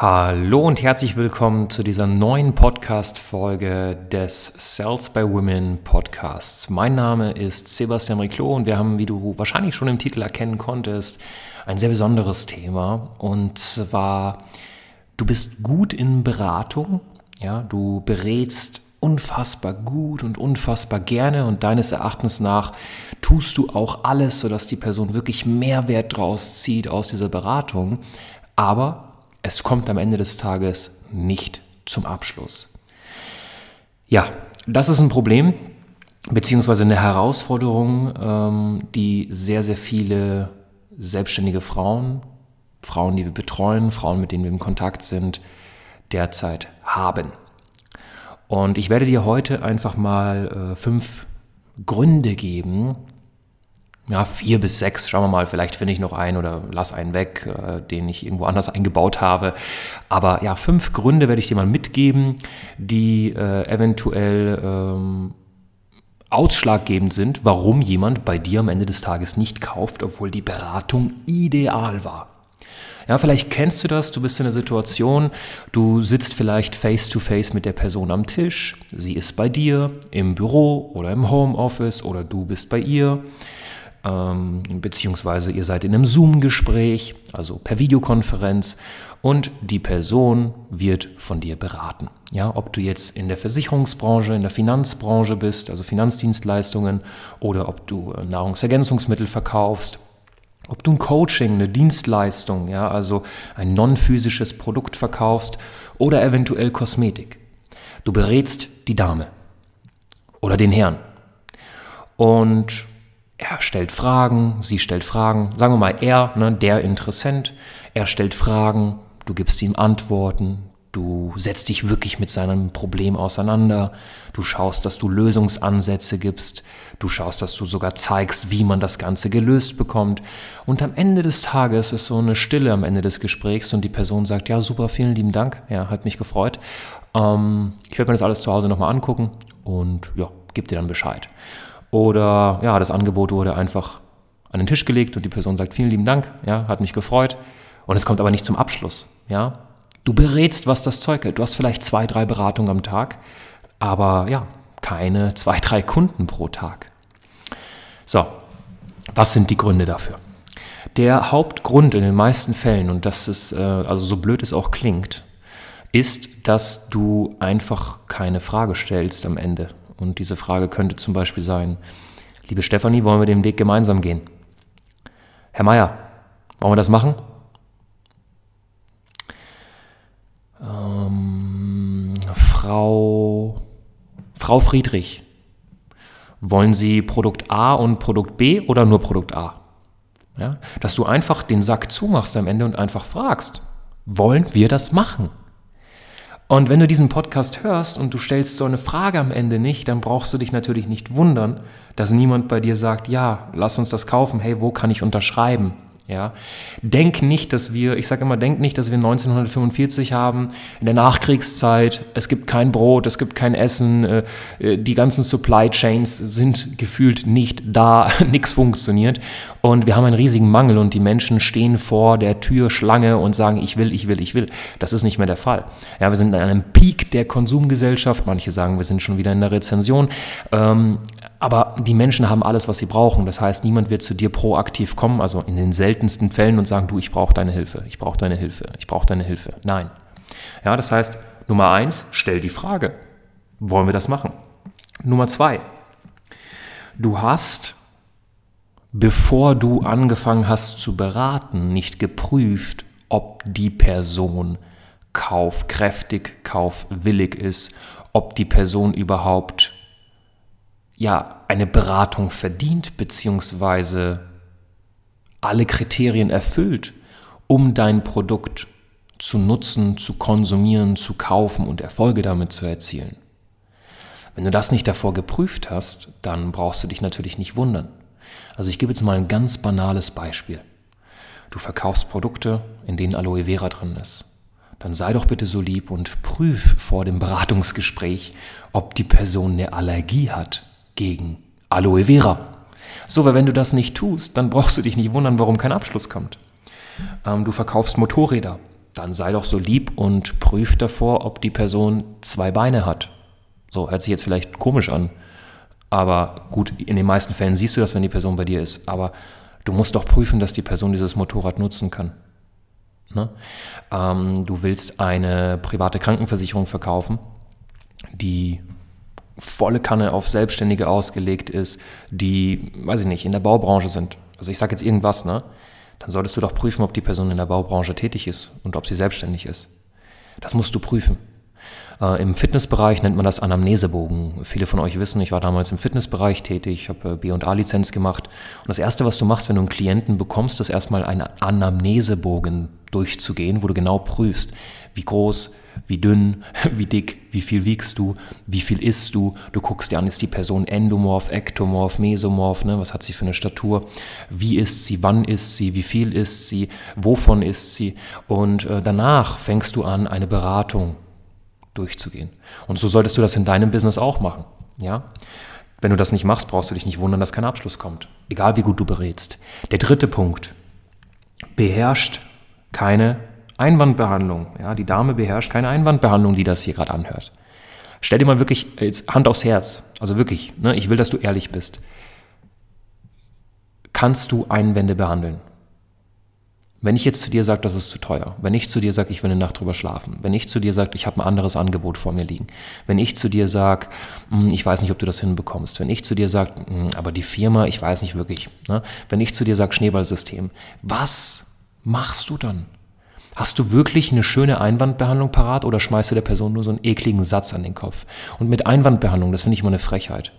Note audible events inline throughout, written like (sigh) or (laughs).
Hallo und herzlich willkommen zu dieser neuen Podcast-Folge des Sales by Women Podcasts. Mein Name ist Sebastian Riclo und wir haben, wie du wahrscheinlich schon im Titel erkennen konntest, ein sehr besonderes Thema. Und zwar, du bist gut in Beratung, ja, du berätst unfassbar gut und unfassbar gerne und deines Erachtens nach tust du auch alles, sodass die Person wirklich Mehrwert draus zieht aus dieser Beratung, aber es kommt am Ende des Tages nicht zum Abschluss. Ja, das ist ein Problem, beziehungsweise eine Herausforderung, ähm, die sehr, sehr viele selbstständige Frauen, Frauen, die wir betreuen, Frauen, mit denen wir in Kontakt sind, derzeit haben. Und ich werde dir heute einfach mal äh, fünf Gründe geben, ja, vier bis sechs, schauen wir mal, vielleicht finde ich noch einen oder lass einen weg, äh, den ich irgendwo anders eingebaut habe. Aber ja, fünf Gründe werde ich dir mal mitgeben, die äh, eventuell ähm, ausschlaggebend sind, warum jemand bei dir am Ende des Tages nicht kauft, obwohl die Beratung ideal war. Ja, vielleicht kennst du das, du bist in einer Situation, du sitzt vielleicht face to face mit der Person am Tisch, sie ist bei dir im Büro oder im Homeoffice oder du bist bei ihr, ähm, beziehungsweise ihr seid in einem Zoom-Gespräch, also per Videokonferenz und die Person wird von dir beraten. Ja, ob du jetzt in der Versicherungsbranche, in der Finanzbranche bist, also Finanzdienstleistungen, oder ob du äh, Nahrungsergänzungsmittel verkaufst ob du ein Coaching, eine Dienstleistung, ja, also ein non-physisches Produkt verkaufst oder eventuell Kosmetik. Du berätst die Dame oder den Herrn. Und er stellt Fragen, sie stellt Fragen, sagen wir mal er, ne, der Interessent, er stellt Fragen, du gibst ihm Antworten, Du setzt dich wirklich mit seinem Problem auseinander. Du schaust, dass du Lösungsansätze gibst. Du schaust, dass du sogar zeigst, wie man das Ganze gelöst bekommt. Und am Ende des Tages ist so eine Stille am Ende des Gesprächs und die Person sagt, ja, super, vielen lieben Dank. Ja, hat mich gefreut. Ähm, ich werde mir das alles zu Hause nochmal angucken und ja, gib dir dann Bescheid. Oder ja, das Angebot wurde einfach an den Tisch gelegt und die Person sagt, vielen lieben Dank. Ja, hat mich gefreut. Und es kommt aber nicht zum Abschluss. Ja, Du berätst, was das Zeug hat. Du hast vielleicht zwei, drei Beratungen am Tag, aber ja, keine zwei, drei Kunden pro Tag. So, was sind die Gründe dafür? Der Hauptgrund in den meisten Fällen, und das ist, äh, also so blöd es auch klingt, ist, dass du einfach keine Frage stellst am Ende. Und diese Frage könnte zum Beispiel sein, liebe Stefanie, wollen wir den Weg gemeinsam gehen? Herr Meier, wollen wir das machen? Ähm, Frau, Frau Friedrich, wollen Sie Produkt A und Produkt B oder nur Produkt A? Ja, dass du einfach den Sack zumachst am Ende und einfach fragst, wollen wir das machen? Und wenn du diesen Podcast hörst und du stellst so eine Frage am Ende nicht, dann brauchst du dich natürlich nicht wundern, dass niemand bei dir sagt, ja, lass uns das kaufen, hey, wo kann ich unterschreiben? Ja, denk nicht, dass wir, ich sage immer, denk nicht, dass wir 1945 haben, in der Nachkriegszeit, es gibt kein Brot, es gibt kein Essen, äh, äh, die ganzen Supply Chains sind gefühlt nicht da, (laughs) nichts funktioniert. Und wir haben einen riesigen Mangel und die Menschen stehen vor der Tür Schlange und sagen, ich will, ich will, ich will. Das ist nicht mehr der Fall. Ja, wir sind in einem Peak der Konsumgesellschaft, manche sagen, wir sind schon wieder in der Rezension, ähm, aber die Menschen haben alles, was sie brauchen. Das heißt, niemand wird zu dir proaktiv kommen, also in den seltensten Fällen und sagen, du, ich brauche deine Hilfe, ich brauche deine Hilfe, ich brauche deine Hilfe. Nein. Ja, das heißt, Nummer eins, stell die Frage. Wollen wir das machen? Nummer zwei, du hast, bevor du angefangen hast zu beraten, nicht geprüft, ob die Person kaufkräftig, kaufwillig ist, ob die Person überhaupt ja eine Beratung verdient, beziehungsweise alle Kriterien erfüllt, um dein Produkt zu nutzen, zu konsumieren, zu kaufen und Erfolge damit zu erzielen. Wenn du das nicht davor geprüft hast, dann brauchst du dich natürlich nicht wundern. Also ich gebe jetzt mal ein ganz banales Beispiel. Du verkaufst Produkte, in denen Aloe Vera drin ist. Dann sei doch bitte so lieb und prüf vor dem Beratungsgespräch, ob die Person eine Allergie hat gegen Aloe Vera. So, weil wenn du das nicht tust, dann brauchst du dich nicht wundern, warum kein Abschluss kommt. Ähm, du verkaufst Motorräder. Dann sei doch so lieb und prüf davor, ob die Person zwei Beine hat. So, hört sich jetzt vielleicht komisch an. Aber gut, in den meisten Fällen siehst du das, wenn die Person bei dir ist. Aber du musst doch prüfen, dass die Person dieses Motorrad nutzen kann. Ne? Ähm, du willst eine private Krankenversicherung verkaufen, die volle Kanne auf Selbstständige ausgelegt ist, die, weiß ich nicht, in der Baubranche sind. Also ich sage jetzt irgendwas, ne? Dann solltest du doch prüfen, ob die Person in der Baubranche tätig ist und ob sie selbstständig ist. Das musst du prüfen. Äh, Im Fitnessbereich nennt man das Anamnesebogen. Viele von euch wissen, ich war damals im Fitnessbereich tätig, habe äh, B&A-Lizenz gemacht. Und das Erste, was du machst, wenn du einen Klienten bekommst, ist erstmal einen Anamnesebogen durchzugehen, wo du genau prüfst, wie groß, wie dünn, (laughs) wie dick, wie viel wiegst du, wie viel isst du. Du guckst dir an, ist die Person endomorph, ektomorph, mesomorph, ne? was hat sie für eine Statur, wie ist sie, wann ist sie, wie viel ist sie, wovon ist sie. Und äh, danach fängst du an, eine Beratung durchzugehen. Und so solltest du das in deinem Business auch machen. Ja? Wenn du das nicht machst, brauchst du dich nicht wundern, dass kein Abschluss kommt. Egal wie gut du berätst. Der dritte Punkt. Beherrscht keine Einwandbehandlung. Ja, die Dame beherrscht keine Einwandbehandlung, die das hier gerade anhört. Stell dir mal wirklich jetzt Hand aufs Herz. Also wirklich, ne, ich will, dass du ehrlich bist. Kannst du Einwände behandeln? Wenn ich jetzt zu dir sage, das ist zu teuer, wenn ich zu dir sage, ich will eine Nacht drüber schlafen, wenn ich zu dir sage, ich habe ein anderes Angebot vor mir liegen, wenn ich zu dir sage, hm, ich weiß nicht, ob du das hinbekommst, wenn ich zu dir sage, hm, aber die Firma, ich weiß nicht wirklich, ne? wenn ich zu dir sage, Schneeballsystem, was machst du dann? Hast du wirklich eine schöne Einwandbehandlung parat oder schmeißt du der Person nur so einen ekligen Satz an den Kopf? Und mit Einwandbehandlung, das finde ich immer eine Frechheit.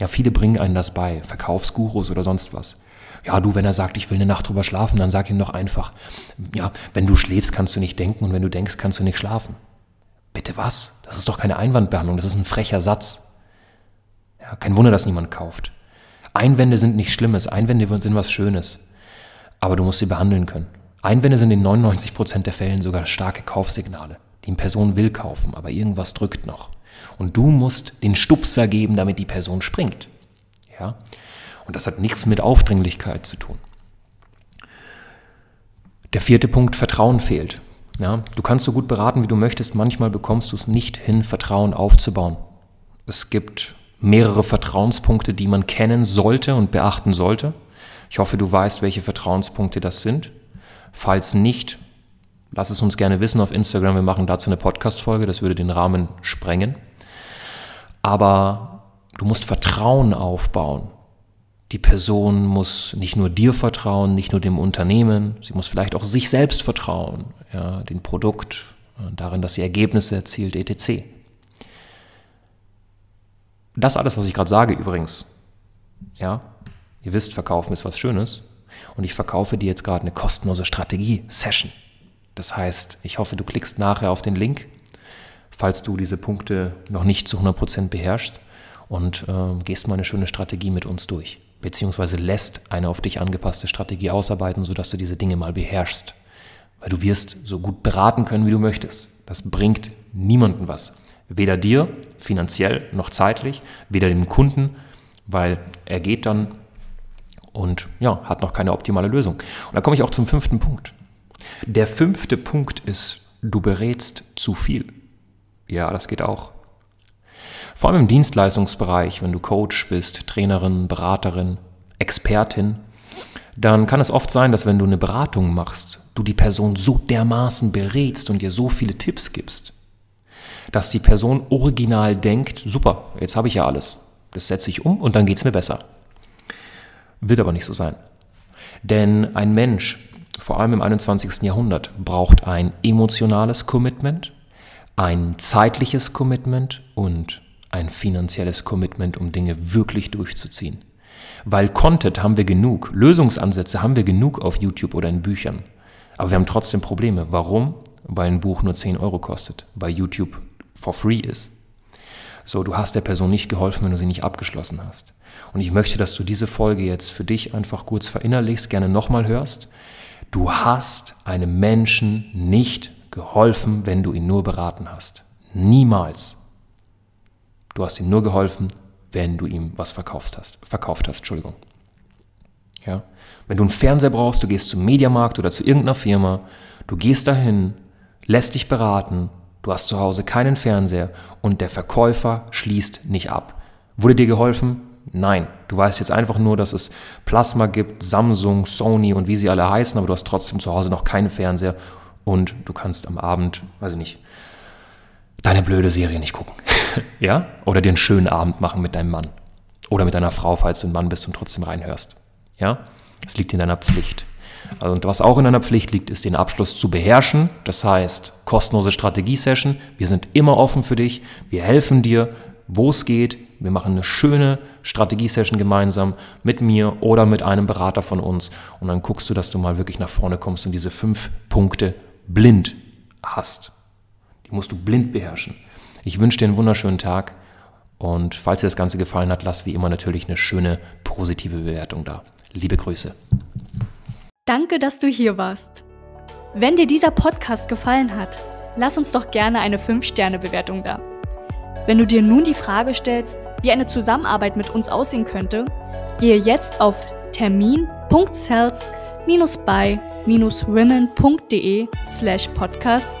Ja, viele bringen einen das bei, Verkaufsgurus oder sonst was. Ja, du, wenn er sagt, ich will eine Nacht drüber schlafen, dann sag ihm doch einfach, ja, wenn du schläfst, kannst du nicht denken und wenn du denkst, kannst du nicht schlafen. Bitte was? Das ist doch keine Einwandbehandlung, das ist ein frecher Satz. Ja, kein Wunder, dass niemand kauft. Einwände sind nichts Schlimmes, Einwände sind was Schönes. Aber du musst sie behandeln können. Einwände sind in 99 Prozent der Fällen sogar starke Kaufsignale. Die Person will kaufen, aber irgendwas drückt noch. Und du musst den Stupser geben, damit die Person springt. Ja? Und das hat nichts mit Aufdringlichkeit zu tun. Der vierte Punkt, Vertrauen fehlt. Ja, du kannst so gut beraten, wie du möchtest, manchmal bekommst du es nicht hin, Vertrauen aufzubauen. Es gibt mehrere Vertrauenspunkte, die man kennen sollte und beachten sollte. Ich hoffe, du weißt, welche Vertrauenspunkte das sind. Falls nicht, lass es uns gerne wissen auf Instagram. Wir machen dazu eine Podcast-Folge, das würde den Rahmen sprengen. Aber du musst Vertrauen aufbauen. Die Person muss nicht nur dir vertrauen, nicht nur dem Unternehmen, sie muss vielleicht auch sich selbst vertrauen, ja, dem Produkt, darin, dass sie Ergebnisse erzielt, etc. Das alles, was ich gerade sage übrigens, ja, ihr wisst, verkaufen ist was Schönes und ich verkaufe dir jetzt gerade eine kostenlose Strategie-Session. Das heißt, ich hoffe, du klickst nachher auf den Link, falls du diese Punkte noch nicht zu 100% beherrschst und äh, gehst mal eine schöne Strategie mit uns durch beziehungsweise lässt eine auf dich angepasste Strategie ausarbeiten, sodass du diese Dinge mal beherrschst. Weil du wirst so gut beraten können, wie du möchtest. Das bringt niemandem was. Weder dir finanziell noch zeitlich, weder dem Kunden, weil er geht dann und ja, hat noch keine optimale Lösung. Und da komme ich auch zum fünften Punkt. Der fünfte Punkt ist, du berätst zu viel. Ja, das geht auch. Vor allem im Dienstleistungsbereich, wenn du Coach bist, Trainerin, Beraterin, Expertin, dann kann es oft sein, dass wenn du eine Beratung machst, du die Person so dermaßen berätst und ihr so viele Tipps gibst, dass die Person original denkt, super, jetzt habe ich ja alles, das setze ich um und dann geht es mir besser. Wird aber nicht so sein. Denn ein Mensch, vor allem im 21. Jahrhundert, braucht ein emotionales Commitment, ein zeitliches Commitment und ein finanzielles Commitment, um Dinge wirklich durchzuziehen. Weil Content haben wir genug, Lösungsansätze haben wir genug auf YouTube oder in Büchern. Aber wir haben trotzdem Probleme. Warum? Weil ein Buch nur 10 Euro kostet, weil YouTube for free ist. So, du hast der Person nicht geholfen, wenn du sie nicht abgeschlossen hast. Und ich möchte, dass du diese Folge jetzt für dich einfach kurz verinnerlichst, gerne nochmal hörst. Du hast einem Menschen nicht geholfen, wenn du ihn nur beraten hast. Niemals. Du hast ihm nur geholfen, wenn du ihm was verkauft hast. Verkauft hast, Entschuldigung. Ja? Wenn du einen Fernseher brauchst, du gehst zum Mediamarkt oder zu irgendeiner Firma, du gehst dahin, lässt dich beraten, du hast zu Hause keinen Fernseher und der Verkäufer schließt nicht ab. Wurde dir geholfen? Nein. Du weißt jetzt einfach nur, dass es Plasma gibt, Samsung, Sony und wie sie alle heißen, aber du hast trotzdem zu Hause noch keinen Fernseher und du kannst am Abend, weiß ich nicht, deine blöde Serie nicht gucken. (laughs) ja? Oder dir einen schönen Abend machen mit deinem Mann. Oder mit deiner Frau, falls du ein Mann bist und trotzdem reinhörst. Ja? Es liegt in deiner Pflicht. Also, und was auch in deiner Pflicht liegt, ist den Abschluss zu beherrschen. Das heißt, kostenlose Strategie-Session. Wir sind immer offen für dich. Wir helfen dir, wo es geht. Wir machen eine schöne Strategie-Session gemeinsam mit mir oder mit einem Berater von uns. Und dann guckst du, dass du mal wirklich nach vorne kommst und diese fünf Punkte blind hast. Die musst du blind beherrschen. Ich wünsche dir einen wunderschönen Tag und falls dir das Ganze gefallen hat, lass wie immer natürlich eine schöne positive Bewertung da. Liebe Grüße. Danke, dass du hier warst. Wenn dir dieser Podcast gefallen hat, lass uns doch gerne eine 5-Sterne-Bewertung da. Wenn du dir nun die Frage stellst, wie eine Zusammenarbeit mit uns aussehen könnte, gehe jetzt auf termin.cells-by-women.de slash podcast